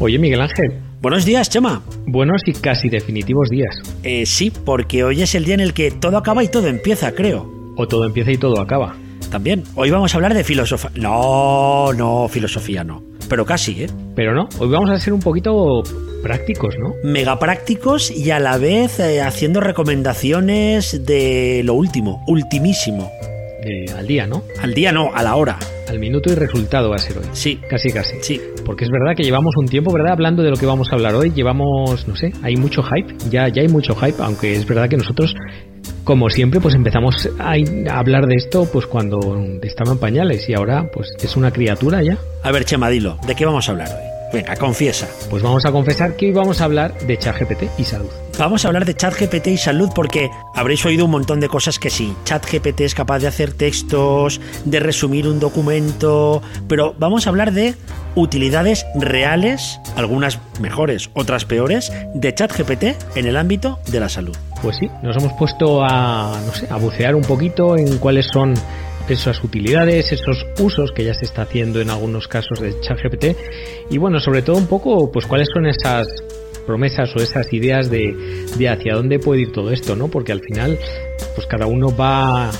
Oye, Miguel Ángel. Buenos días, Chema. Buenos y casi definitivos días. Eh, sí, porque hoy es el día en el que todo acaba y todo empieza, creo. O todo empieza y todo acaba. También. Hoy vamos a hablar de filosofía. No, no, filosofía no. Pero casi, ¿eh? Pero no, hoy vamos a ser un poquito prácticos, ¿no? Mega prácticos y a la vez eh, haciendo recomendaciones de lo último, ultimísimo. Eh, al día, ¿no? Al día no, a la hora. Al minuto y resultado va a ser hoy. Sí. Casi, casi. Sí. Porque es verdad que llevamos un tiempo, ¿verdad? Hablando de lo que vamos a hablar hoy. Llevamos, no sé, hay mucho hype. Ya, ya hay mucho hype, aunque es verdad que nosotros, como siempre, pues empezamos a, hablar de esto pues cuando estaba en pañales y ahora pues es una criatura ya. A ver, Chema, dilo, ¿de qué vamos a hablar hoy? Venga, confiesa. Pues vamos a confesar que hoy vamos a hablar de ChatGPT y salud. Vamos a hablar de ChatGPT y salud porque habréis oído un montón de cosas que sí. ChatGPT es capaz de hacer textos, de resumir un documento, pero vamos a hablar de utilidades reales, algunas mejores, otras peores, de ChatGPT en el ámbito de la salud. Pues sí, nos hemos puesto a, no sé, a bucear un poquito en cuáles son esas utilidades, esos usos que ya se está haciendo en algunos casos de ChatGPT y bueno, sobre todo un poco, pues cuáles son esas promesas o esas ideas de, de hacia dónde puede ir todo esto, ¿no? Porque al final, pues cada uno va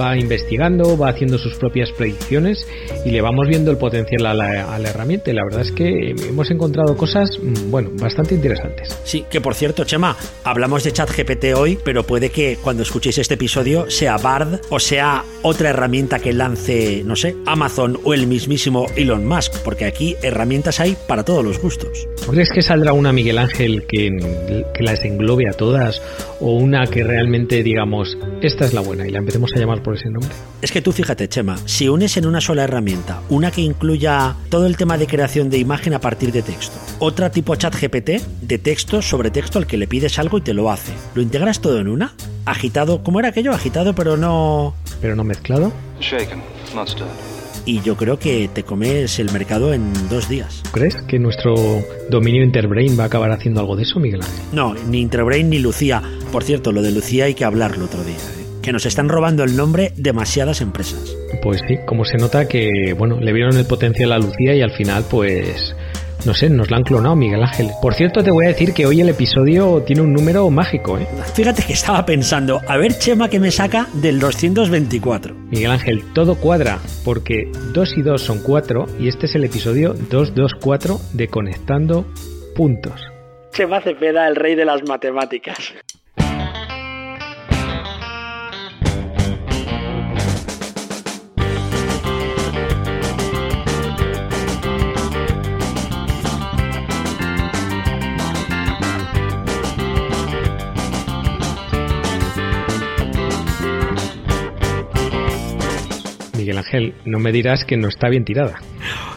va investigando, va haciendo sus propias predicciones y le vamos viendo el potencial a la, a la, herramienta. Y la verdad es que hemos encontrado cosas, bueno, bastante interesantes. Sí, que por cierto, Chema, hablamos de ChatGPT hoy, pero puede que cuando escuchéis este episodio sea Bard o sea otra herramienta que lance, no sé, Amazon o el mismísimo Elon Musk, porque aquí herramientas hay para todos los gustos. ¿No crees que saldrá una Miguel Ángel que, que las englobe a todas o una que realmente digamos, esta es la buena y la empecemos a llamar por ese nombre? Es que tú fíjate, Chema, si unes en una sola herramienta una que incluya todo el tema de creación de imagen a partir de texto, otra tipo chat GPT de texto sobre texto al que le pides algo y te lo hace, ¿lo integras todo en una? Agitado, ¿cómo era aquello? Agitado pero no... Pero no mezclado. Shaken, not stirred. Y yo creo que te comes el mercado en dos días. ¿Crees que nuestro dominio Interbrain va a acabar haciendo algo de eso, Miguel Ángel? No, ni Interbrain ni Lucía. Por cierto, lo de Lucía hay que hablarlo otro día. ¿eh? que nos están robando el nombre demasiadas empresas. Pues sí, como se nota que, bueno, le vieron el potencial a Lucía y al final, pues, no sé, nos la han clonado Miguel Ángel. Por cierto, te voy a decir que hoy el episodio tiene un número mágico, ¿eh? Fíjate que estaba pensando, a ver Chema que me saca del 224. Miguel Ángel, todo cuadra, porque 2 y 2 son 4 y este es el episodio 224 de Conectando Puntos. Chema Cepeda, el rey de las matemáticas. Miguel Ángel, no me dirás que no está bien tirada.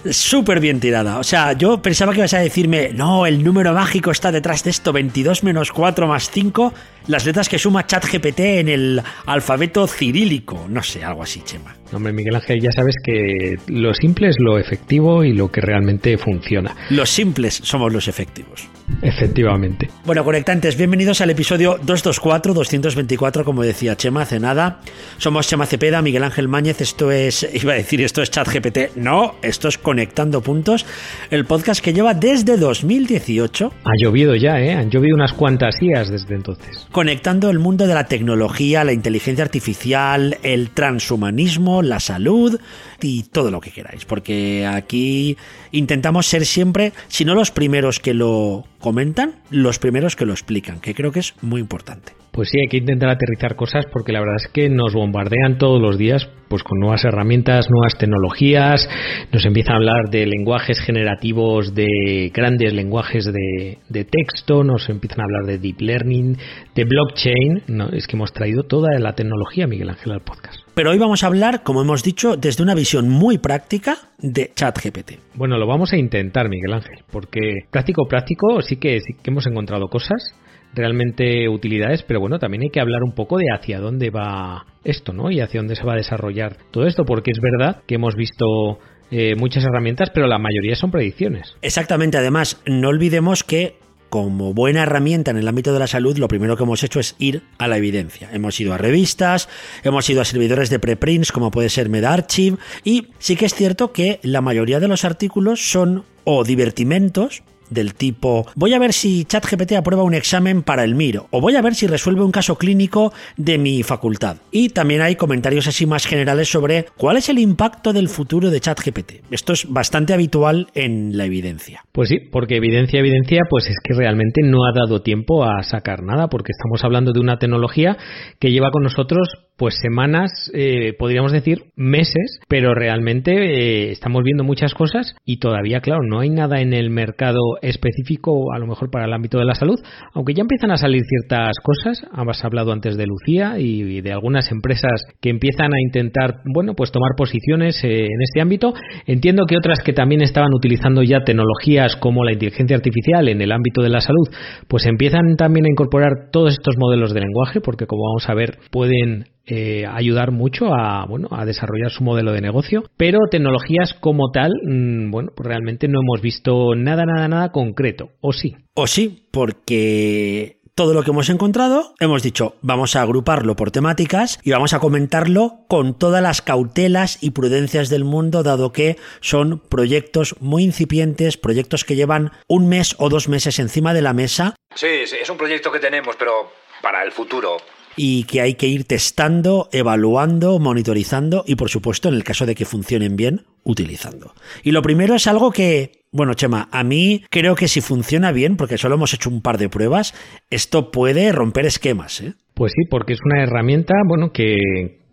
Súper bien tirada. O sea, yo pensaba que ibas a decirme, no, el número mágico está detrás de esto, 22 menos 4 más 5, las letras que suma ChatGPT en el alfabeto cirílico. No sé, algo así, Chema. Hombre, Miguel Ángel, ya sabes que lo simple es lo efectivo y lo que realmente funciona. Los simples somos los efectivos. Efectivamente. Bueno, conectantes, bienvenidos al episodio 224, 224, como decía Chema, hace nada. Somos Chema Cepeda, Miguel Ángel Máñez, esto es, iba a decir, esto es ChatGPT. No, esto es Conectando Puntos, el podcast que lleva desde 2018. Ha llovido ya, ¿eh? Han llovido unas cuantas días desde entonces. Conectando el mundo de la tecnología, la inteligencia artificial, el transhumanismo, la salud y todo lo que queráis, porque aquí intentamos ser siempre, si no los primeros que lo comentan, los primeros que lo explican, que creo que es muy importante. Pues sí, hay que intentar aterrizar cosas porque la verdad es que nos bombardean todos los días pues con nuevas herramientas, nuevas tecnologías, nos empiezan a hablar de lenguajes generativos, de grandes lenguajes de, de texto, nos empiezan a hablar de deep learning, de blockchain, no, es que hemos traído toda la tecnología, Miguel Ángel, al podcast. Pero hoy vamos a hablar, como hemos dicho, desde una visión muy práctica de ChatGPT. Bueno, lo vamos a intentar, Miguel Ángel, porque práctico, práctico, sí que, sí que hemos encontrado cosas realmente utilidades, pero bueno, también hay que hablar un poco de hacia dónde va esto, ¿no? Y hacia dónde se va a desarrollar todo esto, porque es verdad que hemos visto eh, muchas herramientas, pero la mayoría son predicciones. Exactamente, además, no olvidemos que como buena herramienta en el ámbito de la salud, lo primero que hemos hecho es ir a la evidencia. Hemos ido a revistas, hemos ido a servidores de preprints como puede ser MedArchive y sí que es cierto que la mayoría de los artículos son o divertimentos del tipo voy a ver si ChatGPT aprueba un examen para el MIR o voy a ver si resuelve un caso clínico de mi facultad. Y también hay comentarios así más generales sobre cuál es el impacto del futuro de ChatGPT. Esto es bastante habitual en la evidencia. Pues sí, porque evidencia, evidencia, pues es que realmente no ha dado tiempo a sacar nada, porque estamos hablando de una tecnología que lleva con nosotros pues semanas, eh, podríamos decir meses, pero realmente eh, estamos viendo muchas cosas y todavía, claro, no hay nada en el mercado específico, a lo mejor para el ámbito de la salud, aunque ya empiezan a salir ciertas cosas. Has hablado antes de Lucía y de algunas empresas que empiezan a intentar, bueno, pues tomar posiciones eh, en este ámbito. Entiendo que otras que también estaban utilizando ya tecnologías como la inteligencia artificial en el ámbito de la salud, pues empiezan también a incorporar todos estos modelos de lenguaje, porque como vamos a ver, pueden eh, ayudar mucho a, bueno, a desarrollar su modelo de negocio, pero tecnologías como tal, mm, bueno, pues realmente no hemos visto nada, nada, nada concreto, ¿o sí? O sí, porque todo lo que hemos encontrado, hemos dicho, vamos a agruparlo por temáticas y vamos a comentarlo con todas las cautelas y prudencias del mundo, dado que son proyectos muy incipientes, proyectos que llevan un mes o dos meses encima de la mesa. Sí, sí es un proyecto que tenemos, pero para el futuro y que hay que ir testando, evaluando, monitorizando y por supuesto en el caso de que funcionen bien, utilizando. Y lo primero es algo que, bueno, Chema, a mí creo que si funciona bien, porque solo hemos hecho un par de pruebas, esto puede romper esquemas. ¿eh? Pues sí, porque es una herramienta, bueno, que,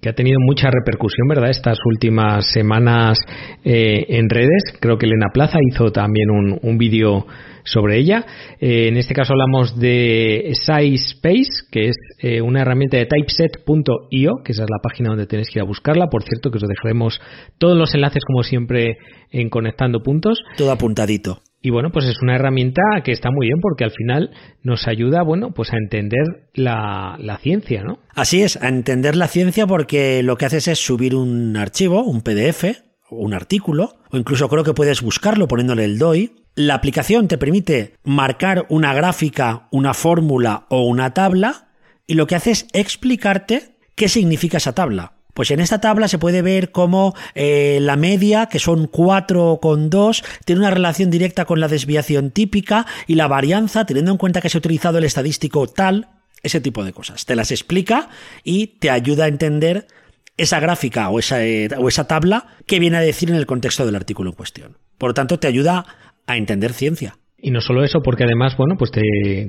ha tenido mucha repercusión, ¿verdad? Estas últimas semanas eh, en redes. Creo que Elena Plaza hizo también un, un vídeo sobre ella. Eh, en este caso hablamos de SciSpace, que es eh, una herramienta de typeset.io, que esa es la página donde tenéis que ir a buscarla. Por cierto, que os dejaremos todos los enlaces, como siempre, en Conectando Puntos. Todo apuntadito. Y bueno, pues es una herramienta que está muy bien porque al final nos ayuda, bueno, pues a entender la, la, ciencia, ¿no? Así es, a entender la ciencia porque lo que haces es subir un archivo, un PDF, un artículo, o incluso creo que puedes buscarlo poniéndole el DOI, la aplicación te permite marcar una gráfica, una fórmula o una tabla y lo que hace es explicarte qué significa esa tabla. Pues en esta tabla se puede ver cómo eh, la media, que son 4,2, tiene una relación directa con la desviación típica y la varianza, teniendo en cuenta que se ha utilizado el estadístico tal, ese tipo de cosas. Te las explica y te ayuda a entender esa gráfica o esa, eh, o esa tabla que viene a decir en el contexto del artículo en cuestión. Por lo tanto, te ayuda a entender ciencia. Y no solo eso, porque además, bueno, pues te,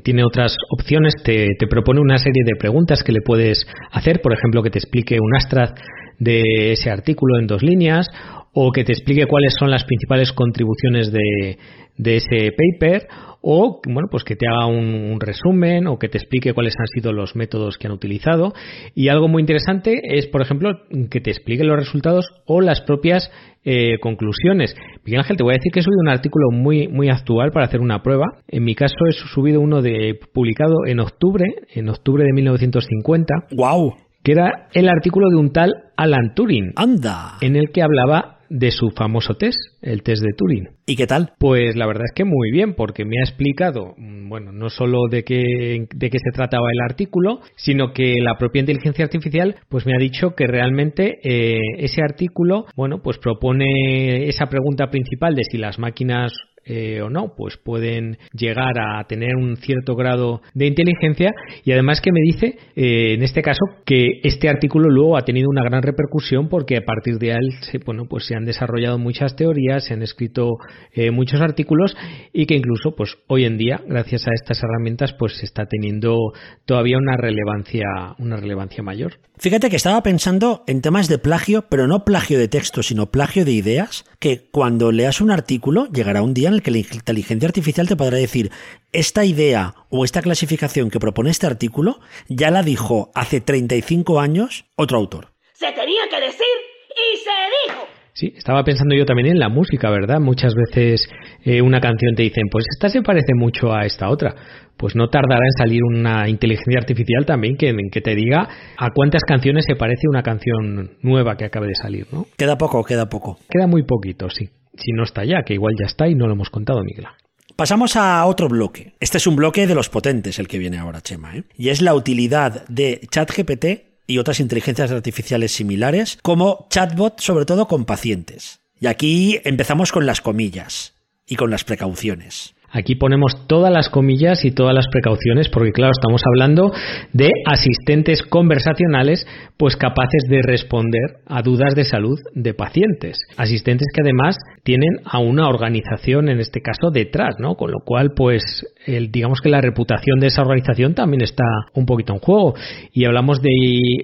tiene otras opciones, te, te, propone una serie de preguntas que le puedes hacer, por ejemplo, que te explique un astraz de ese artículo en dos líneas, o que te explique cuáles son las principales contribuciones de, de ese paper, o bueno, pues que te haga un, resumen o que te explique cuáles han sido los métodos que han utilizado. Y algo muy interesante es, por ejemplo, que te explique los resultados o las propias eh, conclusiones. Miguel Ángel, te voy a decir que he subido un artículo muy, muy actual para hacer una prueba. En mi caso he subido uno de publicado en octubre, en octubre de 1950. ¡Wow! Que era el artículo de un tal Alan Turing. ¡Anda! En el que hablaba de su famoso test, el test de Turing. ¿Y qué tal? Pues la verdad es que muy bien, porque me ha explicado, mm, bueno, no solo de qué, de qué se trataba el artículo, sino que la propia inteligencia artificial, pues me ha dicho que realmente eh, ese artículo, bueno, pues propone esa pregunta principal de si las máquinas eh, o no, pues pueden llegar a tener un cierto grado de inteligencia y además que me dice, eh, en este caso, que este artículo luego ha tenido una gran repercusión porque a partir de él se, bueno, pues se han desarrollado muchas teorías, se han escrito eh, muchos artículos y que incluso pues hoy en día, gracias a estas herramientas, pues se está teniendo todavía una relevancia, una relevancia mayor. Fíjate que estaba pensando en temas de plagio, pero no plagio de texto, sino plagio de ideas, que cuando leas un artículo llegará un día en el que la inteligencia artificial te podrá decir, esta idea o esta clasificación que propone este artículo ya la dijo hace 35 años otro autor. Se tenía que decir y se dijo. Sí, estaba pensando yo también en la música, ¿verdad? Muchas veces eh, una canción te dicen, pues esta se parece mucho a esta otra. Pues no tardará en salir una inteligencia artificial también que, que te diga a cuántas canciones se parece una canción nueva que acabe de salir, ¿no? Queda poco, queda poco. Queda muy poquito, sí. Si no está ya, que igual ya está y no lo hemos contado, Miguel. Pasamos a otro bloque. Este es un bloque de los potentes, el que viene ahora, Chema. ¿eh? Y es la utilidad de ChatGPT y otras inteligencias artificiales similares como chatbot, sobre todo con pacientes. Y aquí empezamos con las comillas y con las precauciones. Aquí ponemos todas las comillas y todas las precauciones porque claro, estamos hablando de asistentes conversacionales pues capaces de responder a dudas de salud de pacientes. Asistentes que además tienen a una organización en este caso detrás, ¿no? Con lo cual pues el, digamos que la reputación de esa organización también está un poquito en juego y hablamos de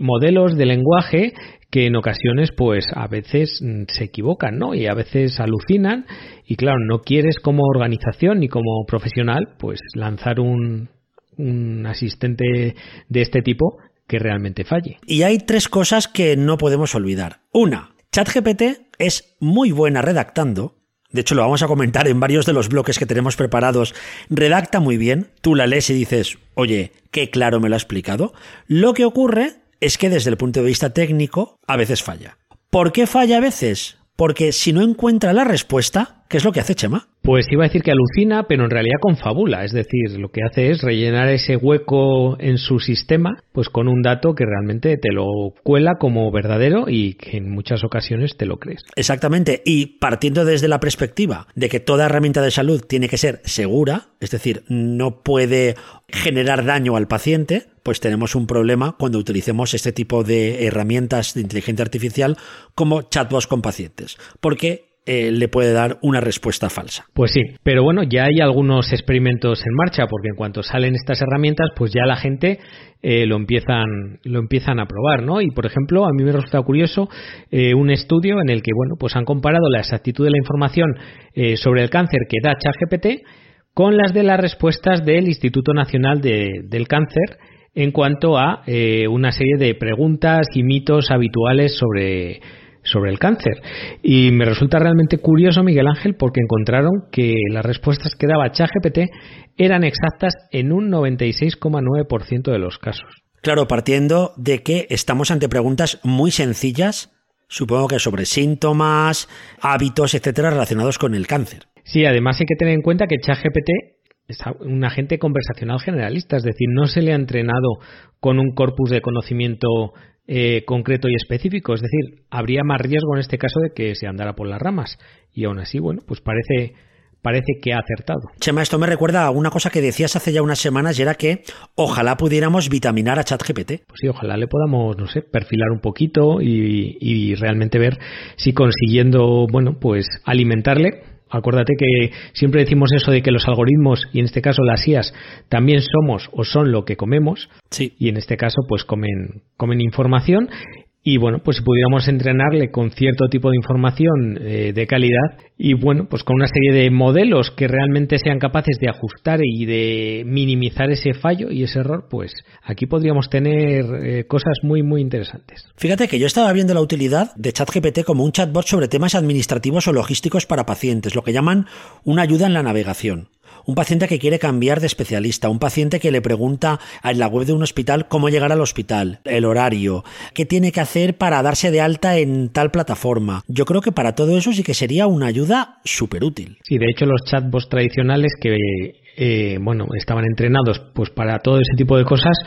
modelos de lenguaje que en ocasiones pues a veces mm, se equivocan, ¿no? Y a veces alucinan y claro, no quieres como organización ni como profesional pues lanzar un, un asistente de este tipo que realmente falle. Y hay tres cosas que no podemos olvidar. Una, ChatGPT es muy buena redactando. De hecho, lo vamos a comentar en varios de los bloques que tenemos preparados. Redacta muy bien. Tú la lees y dices, oye, qué claro me lo ha explicado. Lo que ocurre es que desde el punto de vista técnico a veces falla. ¿Por qué falla a veces? Porque si no encuentra la respuesta, ¿qué es lo que hace Chema? Pues iba a decir que alucina, pero en realidad confabula, es decir, lo que hace es rellenar ese hueco en su sistema, pues con un dato que realmente te lo cuela como verdadero y que en muchas ocasiones te lo crees. Exactamente, y partiendo desde la perspectiva de que toda herramienta de salud tiene que ser segura, es decir, no puede generar daño al paciente, pues tenemos un problema cuando utilicemos este tipo de herramientas de inteligencia artificial como chatbots con pacientes, porque eh, le puede dar una respuesta falsa. Pues sí, pero bueno, ya hay algunos experimentos en marcha, porque en cuanto salen estas herramientas, pues ya la gente eh, lo empiezan lo empiezan a probar, ¿no? Y por ejemplo, a mí me resulta curioso eh, un estudio en el que bueno, pues han comparado la exactitud de la información sobre el cáncer que da ChatGPT con las de las respuestas del Instituto Nacional del Cáncer en cuanto a una serie de preguntas y mitos habituales sobre sobre el cáncer. Y me resulta realmente curioso, Miguel Ángel, porque encontraron que las respuestas que daba ChatGPT eran exactas en un 96,9% de los casos. Claro, partiendo de que estamos ante preguntas muy sencillas, supongo que sobre síntomas, hábitos, etcétera, relacionados con el cáncer. Sí, además hay que tener en cuenta que ChatGPT es un agente conversacional generalista, es decir, no se le ha entrenado con un corpus de conocimiento eh, concreto y específico. Es decir, habría más riesgo en este caso de que se andara por las ramas. Y aún así, bueno, pues parece parece que ha acertado. Chema, esto me recuerda a una cosa que decías hace ya unas semanas y era que ojalá pudiéramos vitaminar a ChatGPT. Pues sí, ojalá le podamos, no sé, perfilar un poquito y, y realmente ver si consiguiendo, bueno, pues alimentarle Acuérdate que siempre decimos eso de que los algoritmos, y en este caso las IAS, también somos o son lo que comemos. Sí. Y en este caso, pues comen, comen información y bueno, pues si pudiéramos entrenarle con cierto tipo de información eh, de calidad y bueno, pues con una serie de modelos que realmente sean capaces de ajustar y de minimizar ese fallo y ese error, pues aquí podríamos tener eh, cosas muy muy interesantes. Fíjate que yo estaba viendo la utilidad de ChatGPT como un chatbot sobre temas administrativos o logísticos para pacientes, lo que llaman una ayuda en la navegación un paciente que quiere cambiar de especialista, un paciente que le pregunta en la web de un hospital cómo llegar al hospital, el horario, qué tiene que hacer para darse de alta en tal plataforma. Yo creo que para todo eso sí que sería una ayuda súper útil. Sí, de hecho los chatbots tradicionales que eh, bueno, estaban entrenados pues para todo ese tipo de cosas,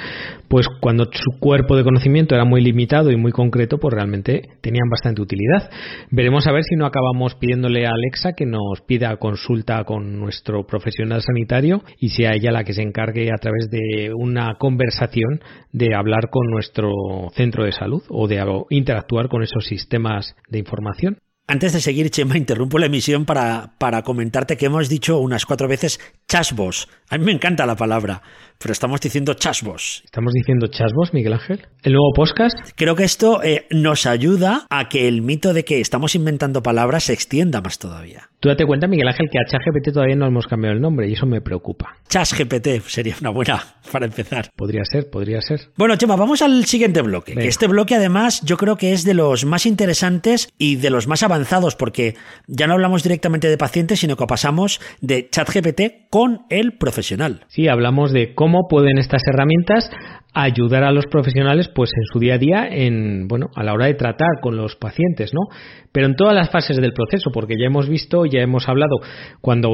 pues cuando su cuerpo de conocimiento era muy limitado y muy concreto, pues realmente tenían bastante utilidad. Veremos a ver si no acabamos pidiéndole a Alexa que nos pida consulta con nuestro profesional sanitario y sea ella la que se encargue a través de una conversación de hablar con nuestro centro de salud o de interactuar con esos sistemas de información. Antes de seguir, Chema, interrumpo la emisión para, para comentarte que hemos dicho unas cuatro veces chasbos. A mí me encanta la palabra, pero estamos diciendo chasbos. ¿Estamos diciendo chasbos, Miguel Ángel? ¿El nuevo podcast? Creo que esto eh, nos ayuda a que el mito de que estamos inventando palabras se extienda más todavía. Tú date cuenta, Miguel Ángel, que a ChatGPT todavía no hemos cambiado el nombre y eso me preocupa. ChatGPT sería una buena para empezar. Podría ser, podría ser. Bueno, Chema, vamos al siguiente bloque. Este bloque, además, yo creo que es de los más interesantes y de los más avanzados, porque ya no hablamos directamente de pacientes, sino que pasamos de ChatGPT con el profesional. Sí, hablamos de cómo pueden estas herramientas ayudar a los profesionales pues en su día a día en bueno a la hora de tratar con los pacientes no pero en todas las fases del proceso porque ya hemos visto ya hemos hablado cuando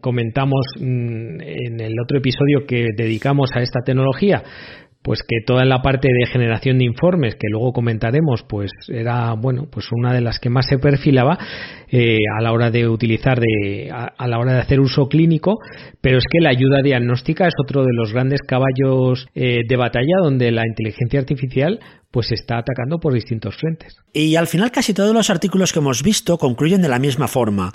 comentamos mm, en el otro episodio que dedicamos a esta tecnología pues que toda la parte de generación de informes que luego comentaremos pues era bueno pues una de las que más se perfilaba eh, a la hora de utilizar de a, la hora de hacer uso clínico pero es que la ayuda diagnóstica es otro de los grandes caballos eh, de batalla donde la inteligencia artificial pues está atacando por distintos frentes. Y al final casi todos los artículos que hemos visto concluyen de la misma forma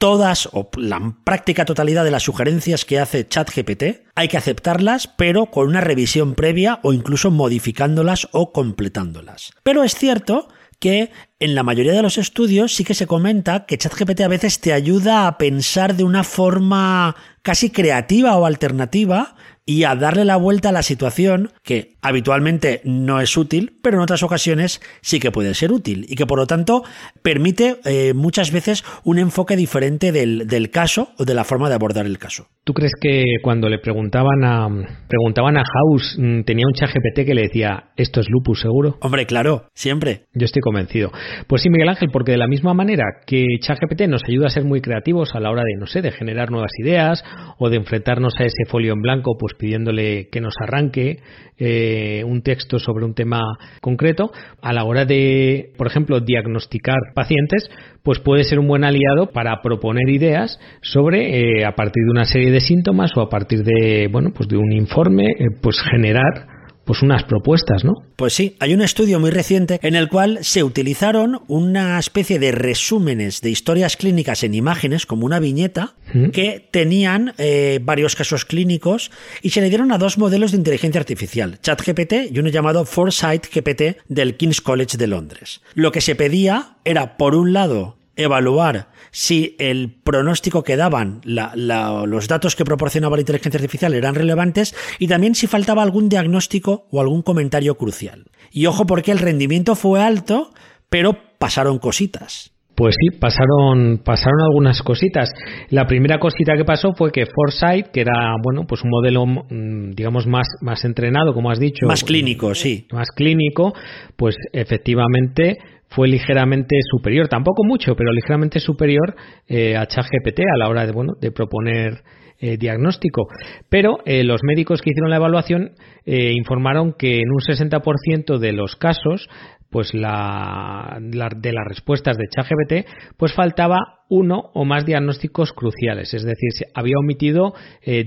todas o la práctica totalidad de las sugerencias que hace ChatGPT, hay que aceptarlas, pero con una revisión previa o incluso modificándolas o completándolas. Pero es cierto que en la mayoría de los estudios sí que se comenta que ChatGPT a veces te ayuda a pensar de una forma casi creativa o alternativa y a darle la vuelta a la situación que habitualmente no es útil, pero en otras ocasiones sí que puede ser útil y que por lo tanto permite eh, muchas veces un enfoque diferente del, del, caso o de la forma de abordar el caso. ¿Tú crees que cuando le preguntaban a preguntaban a House mm, tenía un chat GPT que le decía esto es lupus seguro? Hombre, claro, siempre. Yo estoy convencido. Pues sí, Miguel Ángel, porque de la misma manera que ChatGPT nos ayuda a ser muy creativos a la hora de, no sé, de generar nuevas ideas o de enfrentarnos a ese folio en blanco, pues pidiéndole que nos arranque eh, un texto sobre un tema concreto, a la hora de, por ejemplo, diagnosticar pacientes, pues puede ser un buen aliado para proponer ideas sobre, eh, a partir de una serie de síntomas o a partir de, bueno, pues de un informe, eh, pues generar pues unas propuestas, ¿no? Pues sí, hay un estudio muy reciente en el cual se utilizaron una especie de resúmenes de historias clínicas en imágenes, como una viñeta, que tenían eh, varios casos clínicos y se le dieron a dos modelos de inteligencia artificial, ChatGPT y uno llamado Foresight GPT del King's College de Londres. Lo que se pedía era, por un lado, evaluar si el pronóstico que daban, los datos que proporcionaba la inteligencia artificial eran relevantes y también si faltaba algún diagnóstico o algún comentario crucial. Y ojo porque el rendimiento fue alto, pero pasaron cositas. Pues sí, pasaron, pasaron algunas cositas. La primera cosita que pasó fue que Foresight, que era, bueno, pues un modelo, mm, digamos, más, más entrenado, como has dicho. Más clínico, sí. Más clínico, pues efectivamente fue ligeramente superior, tampoco mucho, pero ligeramente superior eh, a ChatGPT a la hora de, bueno, de proponer eh, diagnóstico. Pero eh, los médicos que hicieron la evaluación informaron que en un 60% de los casos, pues la, de las respuestas de ChatGPT, pues faltaba uno o más diagnósticos cruciales, es decir, se había omitido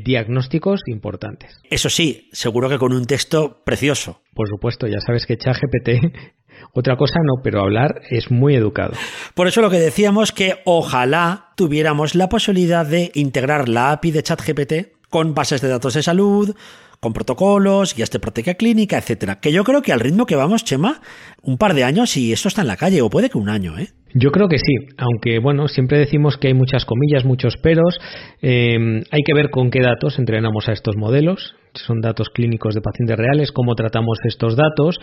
diagnósticos importantes. Eso sí, seguro que con un texto precioso. Por supuesto, ya sabes que ChatGPT otra cosa no, pero hablar es muy educado. Por eso lo que decíamos que ojalá tuviéramos la posibilidad de integrar la API de ChatGPT con bases de datos de salud, con protocolos, guías de práctica clínica, etcétera. Que yo creo que al ritmo que vamos, Chema, un par de años y esto está en la calle, o puede que un año, ¿eh? Yo creo que sí, aunque bueno, siempre decimos que hay muchas comillas, muchos peros. Eh, hay que ver con qué datos entrenamos a estos modelos. Son datos clínicos de pacientes reales, cómo tratamos estos datos,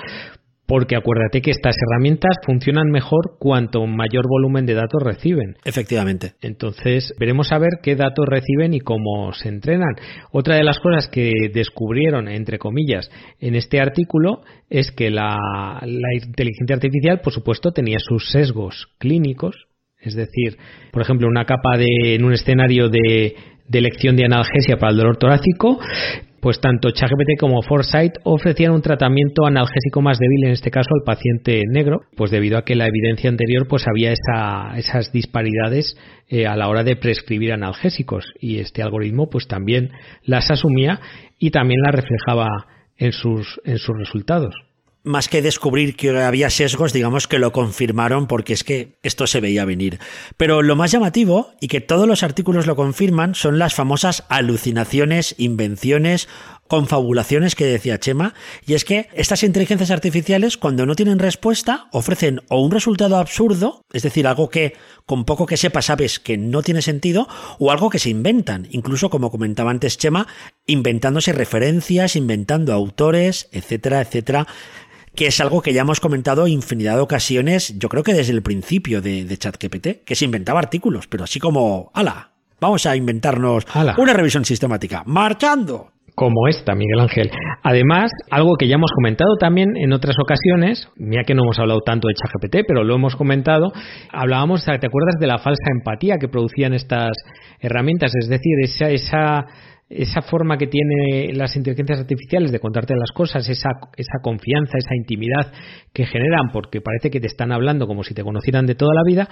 porque acuérdate que estas herramientas funcionan mejor cuanto mayor volumen de datos reciben. Efectivamente. Entonces, veremos a ver qué datos reciben y cómo se entrenan. Otra de las cosas que descubrieron, entre comillas, en este artículo es que la, inteligencia artificial, por supuesto, tenía sus sesgos clínicos, es decir, por ejemplo, una capa de, en un escenario de, de elección de analgesia para el dolor torácico, pues tanto ChatGPT como Foresight ofrecían un tratamiento analgésico más débil, en este caso al paciente negro, pues debido a que la evidencia anterior pues había esas disparidades eh, a la hora de prescribir analgésicos. Y este algoritmo pues también las asumía y también las reflejaba en sus, en sus resultados más que descubrir que había sesgos, digamos que lo confirmaron porque es que esto se veía venir. Pero lo más llamativo, y que todos los artículos lo confirman, son las famosas alucinaciones, invenciones, confabulaciones que decía Chema, y es que estas inteligencias artificiales cuando no tienen respuesta ofrecen o un resultado absurdo, es decir, algo que con poco que sepa sabes que no tiene sentido, o algo que se inventan, incluso como comentaba antes Chema, inventándose referencias, inventando autores, etcétera, etcétera que es algo que ya hemos comentado infinidad de ocasiones, yo creo que desde el principio de, de ChatGPT, que se inventaba artículos, pero así como, ala, vamos a inventarnos una revisión sistemática, marchando como esta, Miguel Ángel. Además, algo que ya hemos comentado también en otras ocasiones, mira que no hemos hablado tanto de ChatGPT, pero lo hemos comentado, hablábamos, ¿te acuerdas de la falsa empatía que producían estas herramientas? Es decir, esa, esa esa forma que tiene las inteligencias artificiales de contarte las cosas, esa, esa confianza, esa intimidad que generan, porque parece que te están hablando como si te conocieran de toda la vida,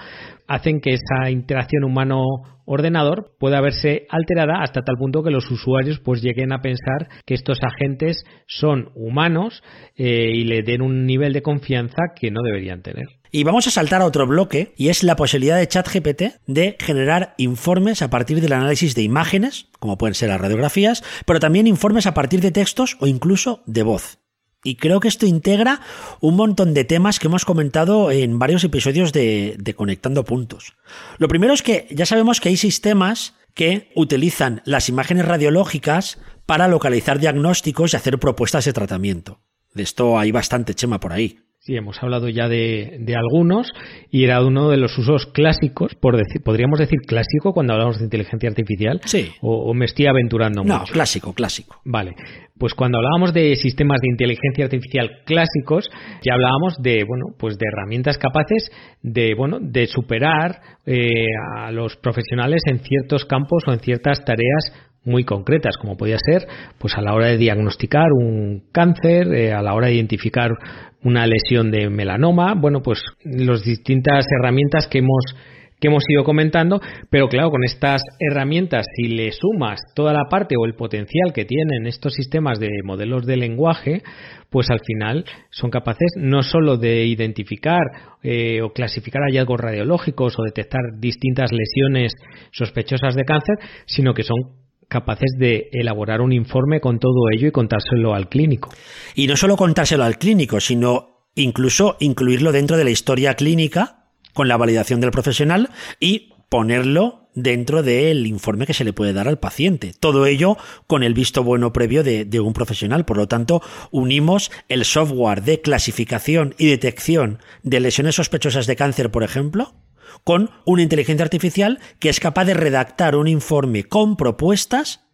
hacen que esa interacción humano-ordenador pueda verse alterada hasta tal punto que los usuarios pues lleguen a pensar que estos agentes son humanos eh, y le den un nivel de confianza que no deberían tener. Y vamos a saltar a otro bloque, y es la posibilidad de ChatGPT de generar informes a partir del análisis de imágenes, como pueden ser las radiografías, pero también informes a partir de textos o incluso de voz. Y creo que esto integra un montón de temas que hemos comentado en varios episodios de, Conectando Puntos. Lo primero es que ya sabemos que hay sistemas que utilizan las imágenes radiológicas para localizar diagnósticos y hacer propuestas de tratamiento. De esto hay bastante chema por ahí. Sí, hemos hablado ya de, algunos y era uno de los usos clásicos, por decir, podríamos decir clásico cuando hablamos de inteligencia artificial. Sí. O, me estoy aventurando no, clásico, clásico. Vale. Pues cuando hablábamos de sistemas de inteligencia artificial clásicos, ya hablábamos de, bueno, pues de herramientas capaces de, bueno, de superar eh, a los profesionales en ciertos campos o en ciertas tareas muy concretas, como podía ser pues a la hora de diagnosticar un cáncer, eh, a la hora de identificar una lesión de melanoma, bueno, pues las distintas herramientas que hemos que hemos ido comentando, pero claro, con estas herramientas, si le sumas toda la parte o el potencial que tienen estos sistemas de modelos de lenguaje, pues al final son capaces no solo de identificar eh, o clasificar hallazgos radiológicos o detectar distintas lesiones sospechosas de cáncer, sino que son capaces de elaborar un informe con todo ello y contárselo al clínico. Y no solo contárselo al clínico, sino incluso incluirlo dentro de la historia clínica con la validación del profesional y ponerlo dentro del informe que se le puede dar al paciente. Todo ello con el visto bueno previo de, de, un profesional. Por lo tanto, unimos el software de clasificación y detección de lesiones sospechosas de cáncer, por ejemplo, con una inteligencia artificial que es capaz de redactar un informe con propuestas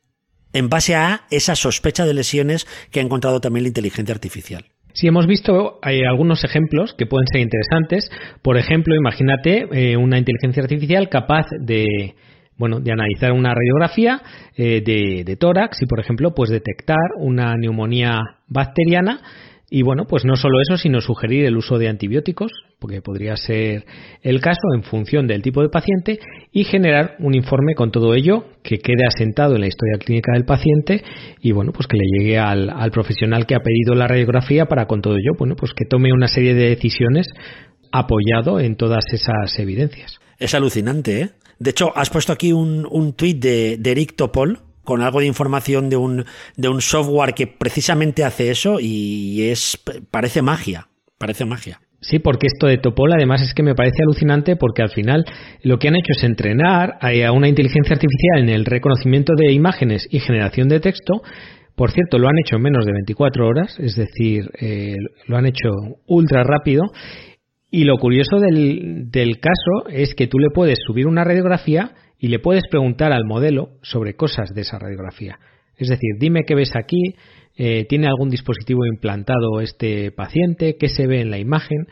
en base a esa sospecha de lesiones que ha encontrado también la inteligencia artificial. Sí, hemos visto hay algunos ejemplos que pueden ser interesantes. Por ejemplo, imagínate eh, una inteligencia artificial capaz de, bueno, de analizar una radiografía eh, de, de, tórax y, por ejemplo, pues detectar una neumonía bacteriana y bueno, pues no solo eso, sino sugerir el uso de antibióticos, porque podría ser el caso en función del tipo de paciente, y generar un informe con todo ello que quede asentado en la historia clínica del paciente y bueno, pues que le llegue al, al profesional que ha pedido la radiografía para con todo ello, bueno, pues que tome una serie de decisiones apoyado en todas esas evidencias. Es alucinante, ¿eh? De hecho, has puesto aquí un, un tuit de, de Eric Topol, con algo de información de un, de un software que precisamente hace eso y es parece magia, parece magia. Sí, porque esto de Topol además es que me parece alucinante porque al final lo que han hecho es entrenar a una inteligencia artificial en el reconocimiento de imágenes y generación de texto. Por cierto, lo han hecho en menos de 24 horas, es decir, eh, lo han hecho ultra rápido. Y lo curioso del, del caso es que tú le puedes subir una radiografía y le puedes preguntar al modelo sobre cosas de esa radiografía. Es decir, dime qué ves aquí, eh, tiene algún dispositivo implantado este paciente, qué se ve en la imagen,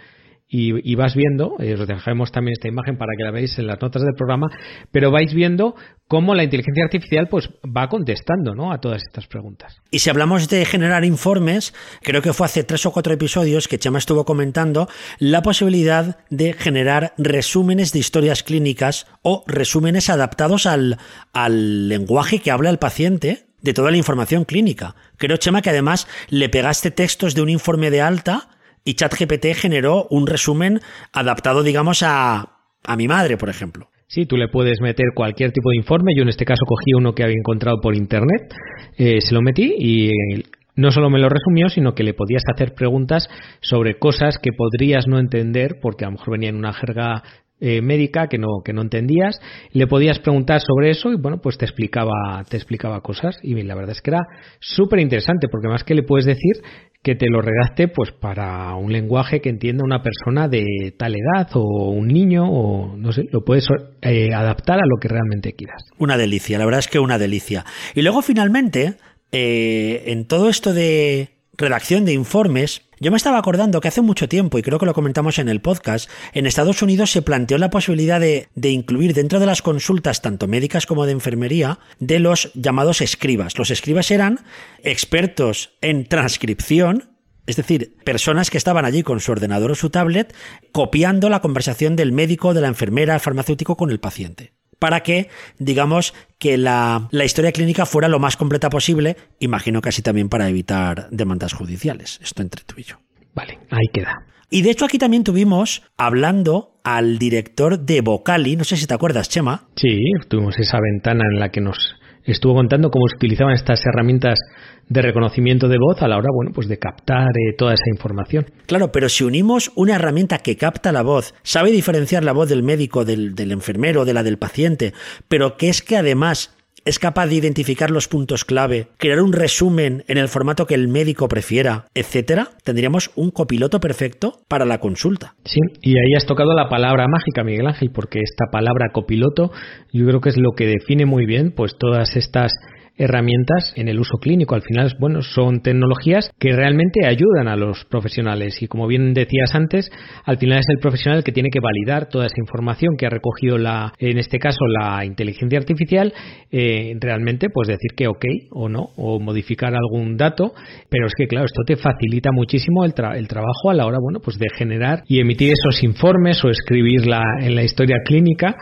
y, vas viendo, eh, os dejaremos también esta imagen para que la veáis en las notas del programa, pero vais viendo cómo la inteligencia artificial pues va contestando ¿no? a todas estas preguntas. Y si hablamos de generar informes, creo que fue hace tres o cuatro episodios que Chema estuvo comentando la posibilidad de generar resúmenes de historias clínicas o resúmenes adaptados al, al lenguaje que habla el paciente de toda la información clínica. Creo, Chema, que además le pegaste textos de un informe de alta y ChatGPT generó un resumen adaptado, digamos, a, a mi madre, por ejemplo. Sí, tú le puedes meter cualquier tipo de informe. Yo en este caso cogí uno que había encontrado por internet, eh, se lo metí y no solo me lo resumió, sino que le podías hacer preguntas sobre cosas que podrías no entender porque a lo mejor venía en una jerga eh, médica que no, que no entendías, le podías preguntar sobre eso y bueno, pues te explicaba, te explicaba cosas y la verdad es que era súper interesante porque más que le puedes decir que te lo redacte pues para un lenguaje que entienda una persona de tal edad o un niño o no sé, lo puedes eh, adaptar a lo que realmente quieras. Una delicia, la verdad es que una delicia. Y luego finalmente, eh, en todo esto de redacción de informes, Yo me estaba acordando que hace mucho tiempo, y creo que lo comentamos en el podcast, en Estados Unidos se planteó la posibilidad de, incluir dentro de las consultas, tanto médicas como de enfermería, de los llamados escribas. Los escribas eran expertos en transcripción, es decir, personas que estaban allí con su ordenador o su tablet copiando la conversación del médico, de la enfermera, el farmacéutico con el paciente. Para que, digamos, que la, la, historia clínica fuera lo más completa posible, imagino que así también para evitar demandas judiciales. Esto entre tú y yo. Vale, ahí queda. Y de hecho aquí también tuvimos hablando al director de Vocali, no sé si te acuerdas, Chema. Sí, tuvimos esa ventana en la que nos estuvo contando cómo se utilizaban estas herramientas de reconocimiento de voz a la hora, bueno, pues de captar eh, toda esa información. Claro, pero si unimos una herramienta que capta la voz, sabe diferenciar la voz del médico, del, del enfermero, de la del paciente, pero que es que además es capaz de identificar los puntos clave, crear un resumen en el formato que el médico prefiera, etcétera, tendríamos un copiloto perfecto para la consulta. Sí, y ahí has tocado la palabra mágica, Miguel Ángel, porque esta palabra copiloto yo creo que es lo que define muy bien pues todas estas herramientas en el uso clínico. Al final, bueno, son tecnologías que realmente ayudan a los profesionales y como bien decías antes, al final es el profesional el que tiene que validar toda esa información que ha recogido la, en este caso, la inteligencia artificial, eh, realmente pues decir que ok o no, o modificar algún dato, pero es que claro, esto te facilita muchísimo el, el trabajo a la hora, bueno, pues de generar y emitir esos informes o escribirla en la historia clínica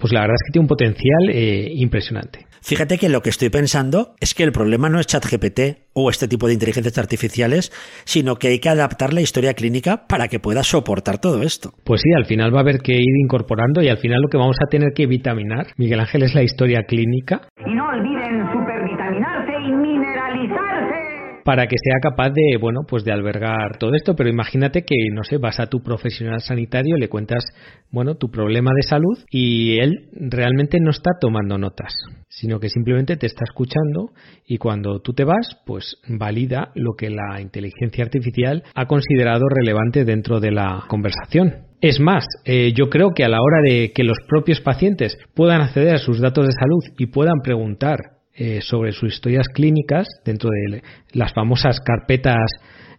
pues la verdad es que tiene un potencial eh, impresionante. Fíjate que lo que estoy pensando es que el problema no es ChatGPT o este tipo de inteligencias artificiales, sino que hay que adaptar la historia clínica para que pueda soportar todo esto. Pues sí, al final va a haber que ir incorporando y al final lo que vamos a tener que vitaminar, Miguel Ángel, es la historia clínica. Y no para que sea capaz de, bueno, pues de albergar todo esto. Pero imagínate que, no sé, vas a tu profesional sanitario, le cuentas, bueno, tu problema de salud y él realmente no está tomando notas, sino que simplemente te está escuchando y cuando tú te vas, pues valida lo que la inteligencia artificial ha considerado relevante dentro de la conversación. Es más, eh, yo creo que a la hora de que los propios pacientes puedan acceder a sus datos de salud y puedan preguntar eh, sobre sus historias clínicas dentro de las famosas carpetas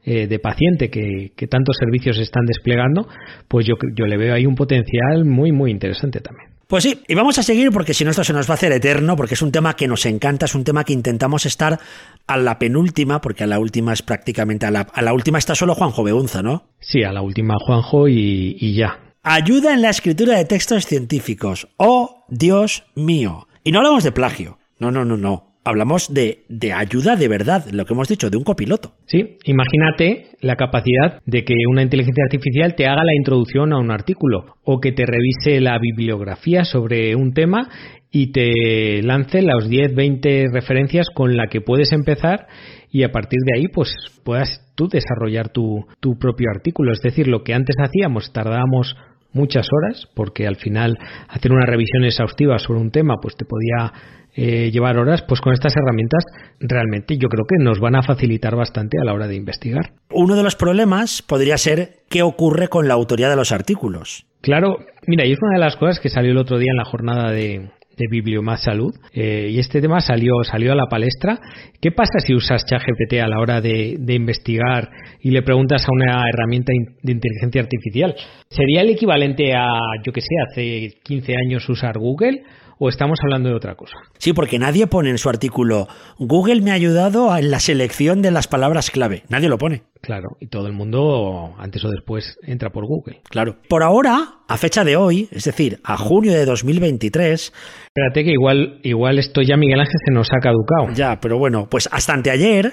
eh, de paciente que, tantos servicios están desplegando, pues yo, yo le veo ahí un potencial muy, muy interesante también. Pues sí, y vamos a seguir porque si no esto se nos va a hacer eterno, porque es un tema que nos encanta, es un tema que intentamos estar a la penúltima, porque a la última es prácticamente, a la, a la última está solo Juanjo Beunza, ¿no? Sí, a la última Juanjo y, y ya. Ayuda en la escritura de textos científicos. Oh, Dios mío. Y no hablamos de plagio. No, no, no, no. Hablamos de, de, ayuda de verdad, lo que hemos dicho, de un copiloto. Sí, imagínate la capacidad de que una inteligencia artificial te haga la introducción a un artículo o que te revise la bibliografía sobre un tema y te lance las 10, 20 referencias con la que puedes empezar y a partir de ahí pues puedas tú desarrollar tu, tu propio artículo. Es decir, lo que antes hacíamos tardábamos muchas horas porque al final hacer una revisión exhaustiva sobre un tema pues te podía eh, llevar horas, pues con estas herramientas realmente yo creo que nos van a facilitar bastante a la hora de investigar. Uno de los problemas podría ser qué ocurre con la autoría de los artículos. Claro, mira, y es una de las cosas que salió el otro día en la jornada de, de Bibliomás Salud eh, y este tema salió, salió a la palestra. ¿Qué pasa si usas ChatGPT a la hora de, de, investigar y le preguntas a una herramienta de inteligencia artificial? ¿Sería el equivalente a, yo que sé, hace 15 años usar Google? O estamos hablando de otra cosa? Sí, porque nadie pone en su artículo Google me ha ayudado en la selección de las palabras clave. Nadie lo pone. Claro, y todo el mundo antes o después entra por Google. Claro. Por ahora, a fecha de hoy, es decir, a junio de 2023. Espérate que igual, igual esto ya Miguel Ángel se nos ha caducado. Ya, pero bueno, pues hasta anteayer,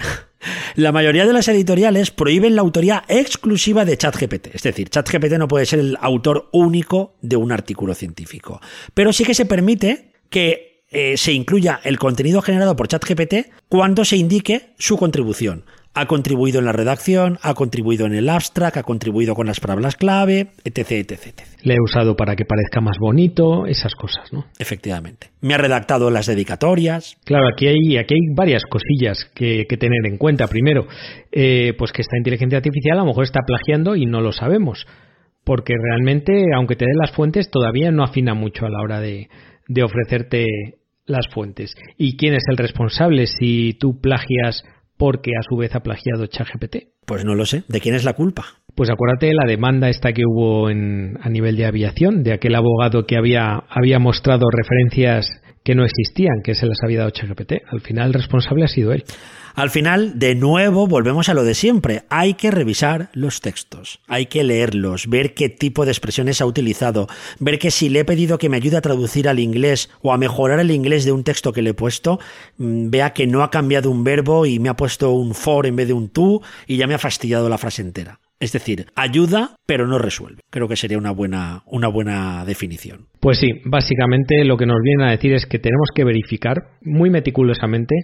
la mayoría de las editoriales prohíben la autoría exclusiva de ChatGPT. Es decir, ChatGPT no puede ser el autor único de un artículo científico. Pero sí que se permite que eh, se incluya el contenido generado por ChatGPT cuando se indique su contribución ha contribuido en la redacción, ha contribuido en el abstract, ha contribuido con las palabras clave, etc, etc, etc. Le he usado para que parezca más bonito, esas cosas, ¿no? Efectivamente. Me ha redactado las dedicatorias. Claro, aquí hay, aquí hay varias cosillas que, que tener en cuenta. Primero, eh, pues que esta inteligencia artificial a lo mejor está plagiando y no lo sabemos. Porque realmente, aunque te den las fuentes, todavía no afina mucho a la hora de, de ofrecerte las fuentes. ¿Y quién es el responsable si tú plagias porque a su vez ha plagiado ChatGPT? Pues no lo sé. ¿De quién es la culpa? Pues acuérdate de la demanda esta que hubo en, a nivel de aviación, de aquel abogado que había, había mostrado referencias que no existían, que se las había dado ChatGPT. Al final el responsable ha sido él. Al final, de nuevo, volvemos a lo de siempre. Hay que revisar los textos, hay que leerlos, ver qué tipo de expresiones ha utilizado, ver que si le he pedido que me ayude a traducir al inglés o a mejorar el inglés de un texto que le he puesto, mm, vea que no ha cambiado un verbo y me ha puesto un for en vez de un tú y ya me ha fastidiado la frase entera. Es decir, ayuda, pero no resuelve. Creo que sería una buena, una buena definición. Pues sí, básicamente lo que nos viene a decir es que tenemos que verificar muy meticulosamente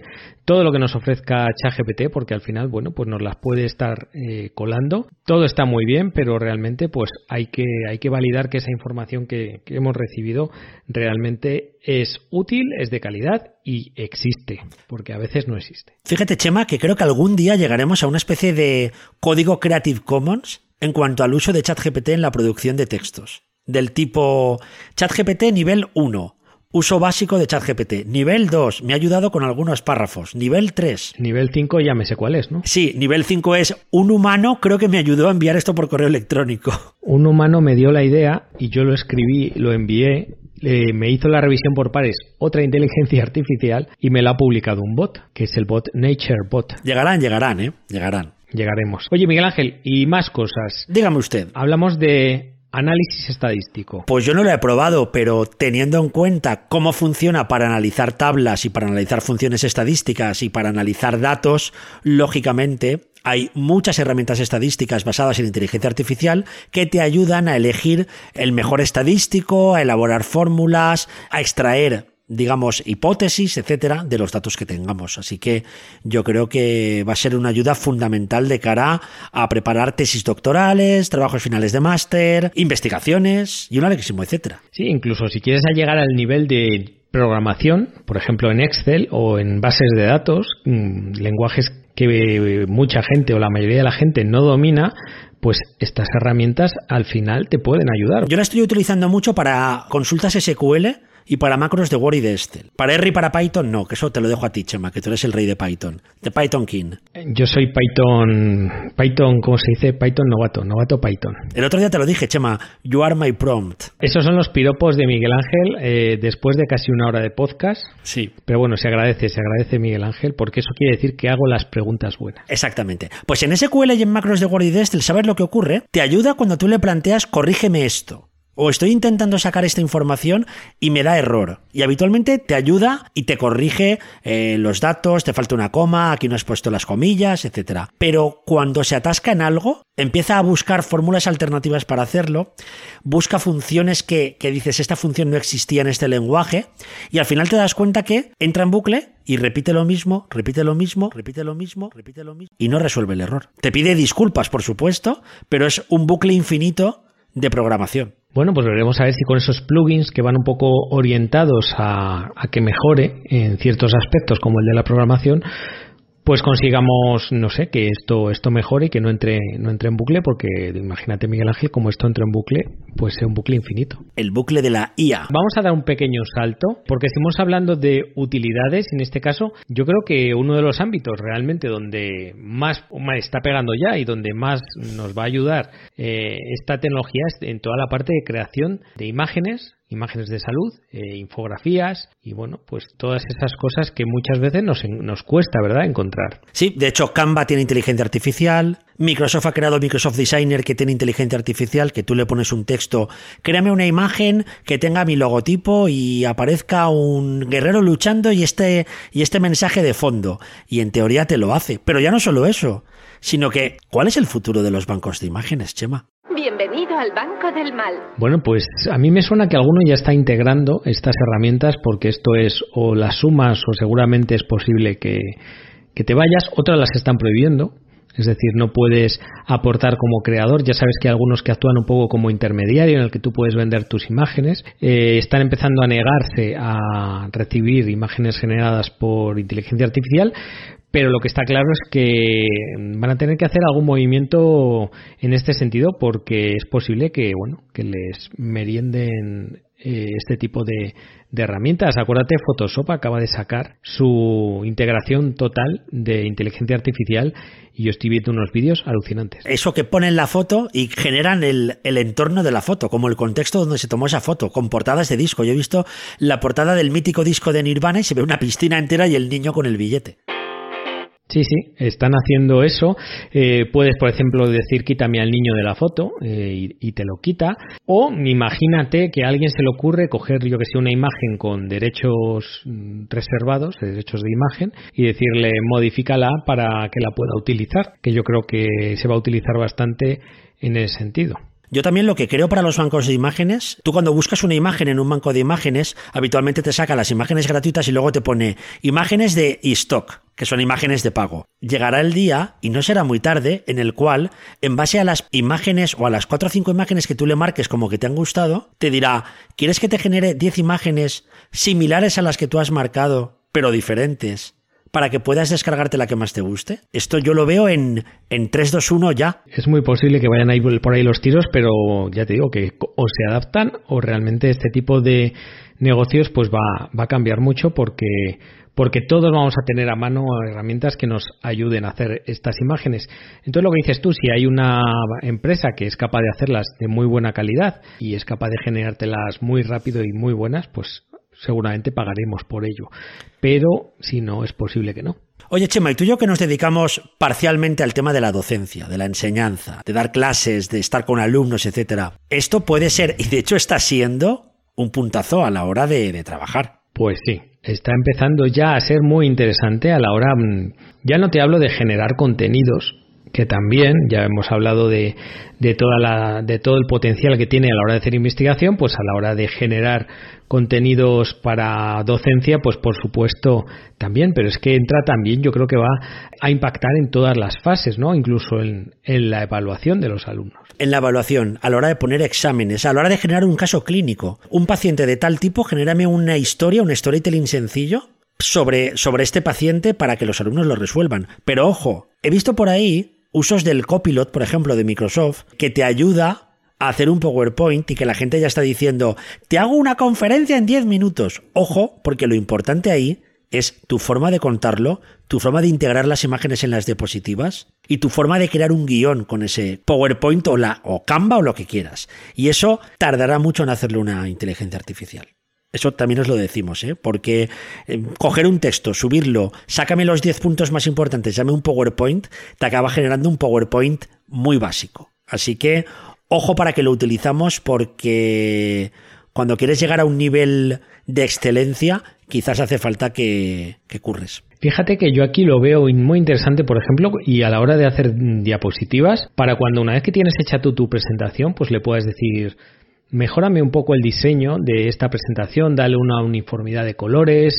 todo lo que nos ofrezca ChatGPT, porque al final, bueno, pues nos las puede estar eh, colando. Todo está muy bien, pero realmente, pues hay que, hay que validar que esa información que, que hemos recibido realmente es útil, es de calidad y existe, porque a veces no existe. Fíjate, Chema, que creo que algún día llegaremos a una especie de código Creative Commons en cuanto al uso de ChatGPT en la producción de textos del tipo ChatGPT nivel 1. Uso básico de ChatGPT. Nivel 2, me ha ayudado con algunos párrafos. Nivel 3. Nivel 5 ya me sé cuál es, ¿no? Sí, nivel 5 es un humano, creo que me ayudó a enviar esto por correo electrónico. Un humano me dio la idea y yo lo escribí, lo envié, eh, me hizo la revisión por pares otra inteligencia artificial y me la ha publicado un bot, que es el bot NatureBot. Llegarán, llegarán, ¿eh? Llegarán. Llegaremos. Oye, Miguel Ángel, y más cosas. Dígame usted. Hablamos de Análisis estadístico. Pues yo no lo he probado, pero teniendo en cuenta cómo funciona para analizar tablas y para analizar funciones estadísticas y para analizar datos, lógicamente hay muchas herramientas estadísticas basadas en inteligencia artificial que te ayudan a elegir el mejor estadístico, a elaborar fórmulas, a extraer digamos, hipótesis, etcétera, de los datos que tengamos. Así que yo creo que va a ser una ayuda fundamental de cara a preparar tesis doctorales, trabajos finales de máster, investigaciones y un larguísimo, etcétera. Sí, incluso si quieres llegar al nivel de programación, por ejemplo en Excel o en bases de datos, mm, lenguajes que mucha gente o la mayoría de la gente no domina, pues estas herramientas al final te pueden ayudar. Yo la estoy utilizando mucho para consultas SQL y para macros de Word y de Excel. Para R y para Python no, que eso te lo dejo a ti, Chema, que tú eres el rey de Python. De Python King. Yo soy Python, Python, ¿cómo se dice? Python novato, novato Python. El otro día te lo dije, Chema, you are my prompt. Esos son los piropos de Miguel Ángel eh, después de casi una hora de podcast. Sí. Pero bueno, se agradece, se agradece Miguel Ángel, porque eso quiere decir que hago las preguntas buenas. Exactamente. Pues en SQL y en macros de Word y de Excel, ¿sabes lo que ocurre? Te ayuda cuando tú le planteas, corrígeme esto. O estoy intentando sacar esta información y me da error. Y habitualmente te ayuda y te corrige eh, los datos, te falta una coma, aquí no has puesto las comillas, etc. Pero cuando se atasca en algo, empieza a buscar fórmulas alternativas para hacerlo, busca funciones que, que dices, esta función no existía en este lenguaje, y al final te das cuenta que entra en bucle y repite lo mismo, repite lo mismo, repite lo mismo, repite lo mismo, y no resuelve el error. Te pide disculpas, por supuesto, pero es un bucle infinito de programación. Bueno, pues veremos a ver si con esos plugins que van un poco orientados a, a que mejore en ciertos aspectos como el de la programación, pues consigamos, no sé, que esto, esto mejore y que no entre, no entre en bucle, porque imagínate, Miguel Ángel, como esto entra en bucle, pues es un bucle infinito. El bucle de la IA. Vamos a dar un pequeño salto, porque estamos hablando de utilidades, en este caso, yo creo que uno de los ámbitos realmente donde más, más está pegando ya y donde más nos va a ayudar eh, esta tecnología es en toda la parte de creación de imágenes imágenes de salud, eh, infografías y bueno, pues todas esas cosas que muchas veces nos, nos cuesta, ¿verdad?, encontrar. Sí, de hecho Canva tiene inteligencia artificial, Microsoft ha creado Microsoft Designer que tiene inteligencia artificial, que tú le pones un texto, créame una imagen que tenga mi logotipo y aparezca un guerrero luchando y este, y este mensaje de fondo. Y en teoría te lo hace. Pero ya no solo eso, sino que, ¿cuál es el futuro de los bancos de imágenes, Chema? Bienvenido al Banco del Mal. Bueno, pues a mí me suena que alguno ya está integrando estas herramientas porque esto es o las sumas o seguramente es posible que, que te vayas, otras las están prohibiendo. Es decir, no puedes aportar como creador. Ya sabes que hay algunos que actúan un poco como intermediario en el que tú puedes vender tus imágenes. Eh, están empezando a negarse a recibir imágenes generadas por inteligencia artificial, pero lo que está claro es que van a tener que hacer algún movimiento en este sentido porque es posible que bueno que les merienden eh, este tipo de, herramientas. Acuérdate, Photoshop acaba de sacar su integración total de inteligencia artificial y yo estoy viendo unos vídeos alucinantes. Eso que ponen la foto y generan el, el, entorno de la foto, como el contexto donde se tomó esa foto, con portadas de disco. Yo he visto la portada del mítico disco de Nirvana y se ve una piscina entera y el niño con el billete. Sí, sí, están haciendo eso. Eh, puedes, por ejemplo, decir quítame al niño de la foto eh, y, y, te lo quita. O imagínate que a alguien se le ocurre coger, yo que sé, una imagen con derechos mm, reservados, derechos de imagen, y decirle modifícala para que la pueda utilizar, que yo creo que se va a utilizar bastante en ese sentido. Yo también lo que creo para los bancos de imágenes, tú cuando buscas una imagen en un banco de imágenes, habitualmente te saca las imágenes gratuitas y luego te pone imágenes de stock, que son imágenes de pago. Llegará el día, y no será muy tarde, en el cual, en base a las imágenes o a las cuatro o cinco imágenes que tú le marques como que te han gustado, te dirá, ¿quieres que te genere 10 imágenes similares a las que tú has marcado, pero diferentes? Para que puedas descargarte la que más te guste. Esto yo lo veo en, en 3, 2, 1 ya. Es muy posible que vayan ahí por ahí los tiros, pero ya te digo que o se adaptan o realmente este tipo de negocios pues va, va a cambiar mucho porque porque todos vamos a tener a mano herramientas que nos ayuden a hacer estas imágenes. Entonces lo que dices tú, si hay una empresa que es capaz de hacerlas de muy buena calidad y es capaz de generártelas muy rápido y muy buenas, pues seguramente pagaremos por ello. Pero si no, es posible que no. Oye, Chema, y tú y yo que nos dedicamos parcialmente al tema de la docencia, de la enseñanza, de dar clases, de estar con alumnos, etcétera, esto puede ser, y de hecho está siendo, un puntazo a la hora de, de trabajar. Pues sí, está empezando ya a ser muy interesante a la hora, mm, ya no te hablo de generar contenidos, que también ya hemos hablado de, de, toda la, de todo el potencial que tiene a la hora de hacer investigación, pues a la hora de generar contenidos para docencia, pues por supuesto también, pero es que entra también, yo creo que va a impactar en todas las fases, ¿no? Incluso en, en la evaluación de los alumnos. En la evaluación, a la hora de poner exámenes, a la hora de generar un caso clínico. Un paciente de tal tipo, genérame una historia, un storytelling sencillo sobre, sobre este paciente para que los alumnos lo resuelvan. Pero ojo, he visto por ahí usos del copilot, por ejemplo, de Microsoft, que te ayuda a hacer un PowerPoint y que la gente ya está diciendo, te hago una conferencia en 10 minutos. Ojo, porque lo importante ahí es tu forma de contarlo, tu forma de integrar las imágenes en las diapositivas y tu forma de crear un guion con ese PowerPoint o, la, o Canva o lo que quieras. Y eso tardará mucho en hacerlo una inteligencia artificial. Eso también os lo decimos, ¿eh? porque eh, coger un texto, subirlo, sácame los 10 puntos más importantes, llame un PowerPoint, te acaba generando un PowerPoint muy básico. Así que ojo para que lo utilizamos porque cuando quieres llegar a un nivel de excelencia, quizás hace falta que, que curres. Fíjate que yo aquí lo veo muy interesante, por ejemplo, y a la hora de hacer diapositivas, para cuando una vez que tienes hecha tú tu presentación, pues le puedas decir, mejórame un poco el diseño de esta presentación, dale una uniformidad de colores,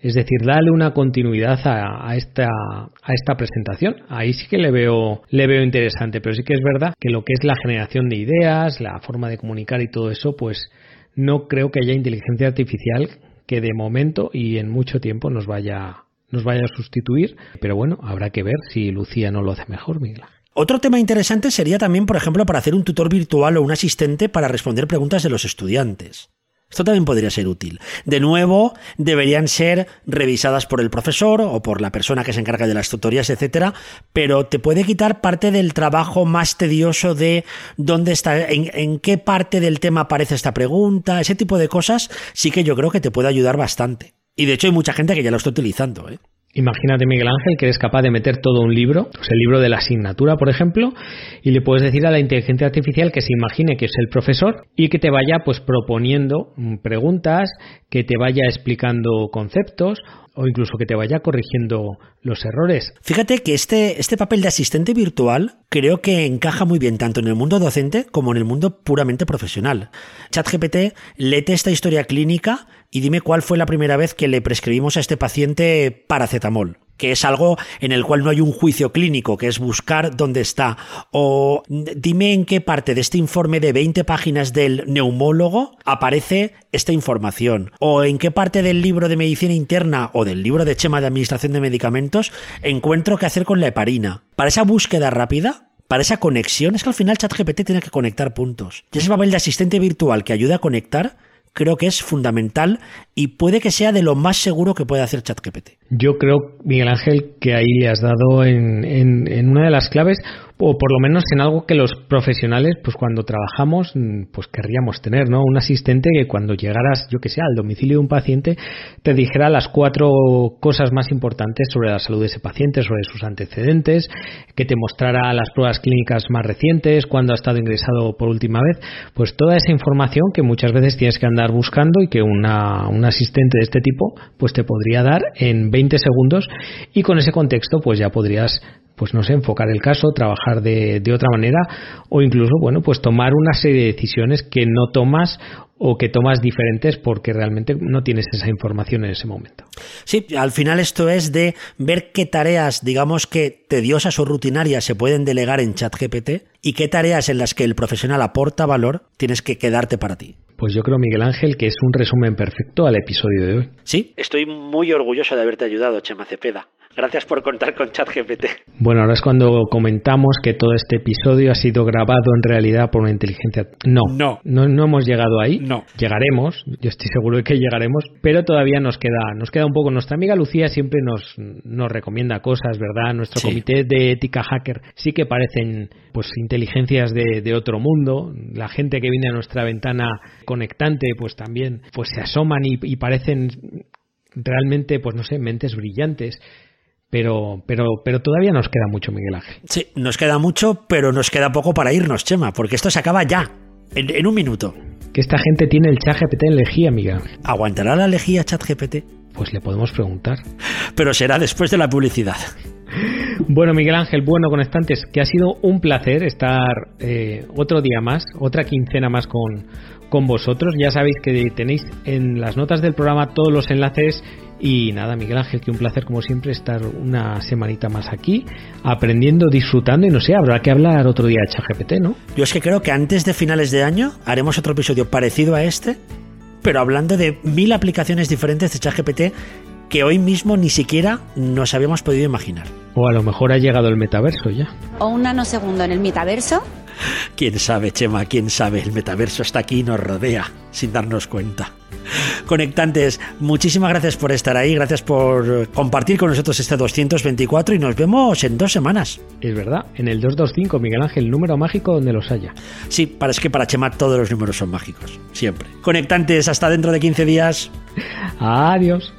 es decir, dale una continuidad a, a, esta, a esta presentación. Ahí sí que le veo, le veo interesante, pero sí que es verdad que lo que es la generación de ideas, la forma de comunicar y todo eso, pues no creo que haya inteligencia artificial que de momento y en mucho tiempo nos vaya, nos vaya a sustituir. Pero bueno, habrá que ver si Lucía no lo hace mejor, Miguel. Otro tema interesante sería también, por ejemplo, para hacer un tutor virtual o un asistente para responder preguntas de los estudiantes. Esto también podría ser útil. De nuevo, deberían ser revisadas por el profesor o por la persona que se encarga de las tutorías, etcétera, pero te puede quitar parte del trabajo más tedioso de dónde está, en, qué parte del tema aparece esta pregunta, ese tipo de cosas, sí que yo creo que te puede ayudar bastante. Y de hecho hay mucha gente que ya lo está utilizando, ¿eh? Imagínate, Miguel Ángel, que eres capaz de meter todo un libro, el libro de la asignatura, por ejemplo, y le puedes decir a la inteligencia artificial que se imagine que es el profesor y que te vaya pues proponiendo preguntas, que te vaya explicando conceptos o incluso que te vaya corrigiendo los errores. Fíjate que este, este papel de asistente virtual creo que encaja muy bien tanto en el mundo docente como en el mundo puramente profesional. ChatGPT, léete esta historia clínica y dime cuál fue la primera vez que le prescribimos a este paciente paracetamol que es algo en el cual no hay un juicio clínico, que es buscar dónde está. O dime en qué parte de este informe de 20 páginas del neumólogo aparece esta información. O en qué parte del libro de medicina interna o del libro de Chema de Administración de Medicamentos encuentro qué hacer con la heparina. Para esa búsqueda rápida, para esa conexión, es que al final ChatGPT tiene que conectar puntos. Y ese papel de asistente virtual que ayuda a conectar creo que es fundamental y puede que sea de lo más seguro que puede hacer ChatGPT. Yo creo, Miguel Ángel, que ahí le has dado en, en una de las claves o por lo menos en algo que los profesionales, pues cuando trabajamos, mm, pues querríamos tener, ¿no? Un asistente que cuando llegaras, yo que sé, al domicilio de un paciente, te dijera las cuatro cosas más importantes sobre la salud de ese paciente, sobre sus antecedentes, que te mostrara las pruebas clínicas más recientes, cuando ha estado ingresado por última vez, pues toda esa información que muchas veces tienes que andar buscando y que una, un asistente de este tipo, pues te podría dar en 20 segundos y con ese contexto, pues ya podrías pues no sé, enfocar el caso, trabajar de, de, otra manera o incluso, bueno, pues tomar una serie de decisiones que no tomas o que tomas diferentes porque realmente no tienes esa información en ese momento. Sí, al final esto es de ver qué tareas, digamos que tediosas o rutinarias se pueden delegar en ChatGPT y qué tareas en las que el profesional aporta valor tienes que quedarte para ti. Pues yo creo, Miguel Ángel, que es un resumen perfecto al episodio de hoy. Sí, estoy muy orgulloso de haberte ayudado, Chema Cepeda. Gracias por contar con ChatGPT. Bueno, ahora es cuando comentamos que todo este episodio ha sido grabado en realidad por una inteligencia. No, no, no, no hemos llegado ahí. No. Llegaremos, yo estoy seguro de que llegaremos, pero todavía nos queda, nos queda un poco. Nuestra amiga Lucía siempre nos, nos recomienda cosas, ¿verdad? Nuestro Sí. comité de ética hacker sí que parecen pues inteligencias de, de otro mundo. La gente que viene a nuestra ventana conectante, pues también, pues se asoman y, y parecen realmente, pues no sé, mentes brillantes. Pero, pero, pero todavía nos queda mucho, Miguel Ángel. Sí, nos queda mucho, pero nos queda poco para irnos, Chema, porque esto se acaba ya, en, en un minuto. Que esta gente tiene el chat GPT en lejía, Miguel Ángel. ¿Aguantará la lejía ChatGPT? Pues le podemos preguntar. Pero será después de la publicidad. Bueno, Miguel Ángel, bueno, conectantes, que ha sido un placer estar eh, otro día más, otra quincena más con, con vosotros. Ya sabéis que tenéis en las notas del programa todos los enlaces. Y nada, Miguel Ángel, que un placer como siempre estar una semanita más aquí, aprendiendo, disfrutando y no sé, habrá que hablar otro día de ChatGPT, ¿no? Yo es que creo que antes de finales de año haremos otro episodio parecido a este, pero hablando de mil aplicaciones diferentes de ChatGPT que hoy mismo ni siquiera nos habíamos podido imaginar. O a lo mejor ha llegado el metaverso ya. o un nanosegundo en el metaverso. Quién sabe, Chema, quién sabe, el metaverso está aquí y nos rodea sin darnos cuenta. Conectantes, muchísimas gracias por estar ahí, gracias por compartir con nosotros este 224 y nos vemos en dos semanas. Es verdad, en el 225, Miguel Ángel, número mágico donde los haya. Sí, parece que para Chema todos los números son mágicos, siempre. Conectantes, hasta dentro de 15 días. Adiós.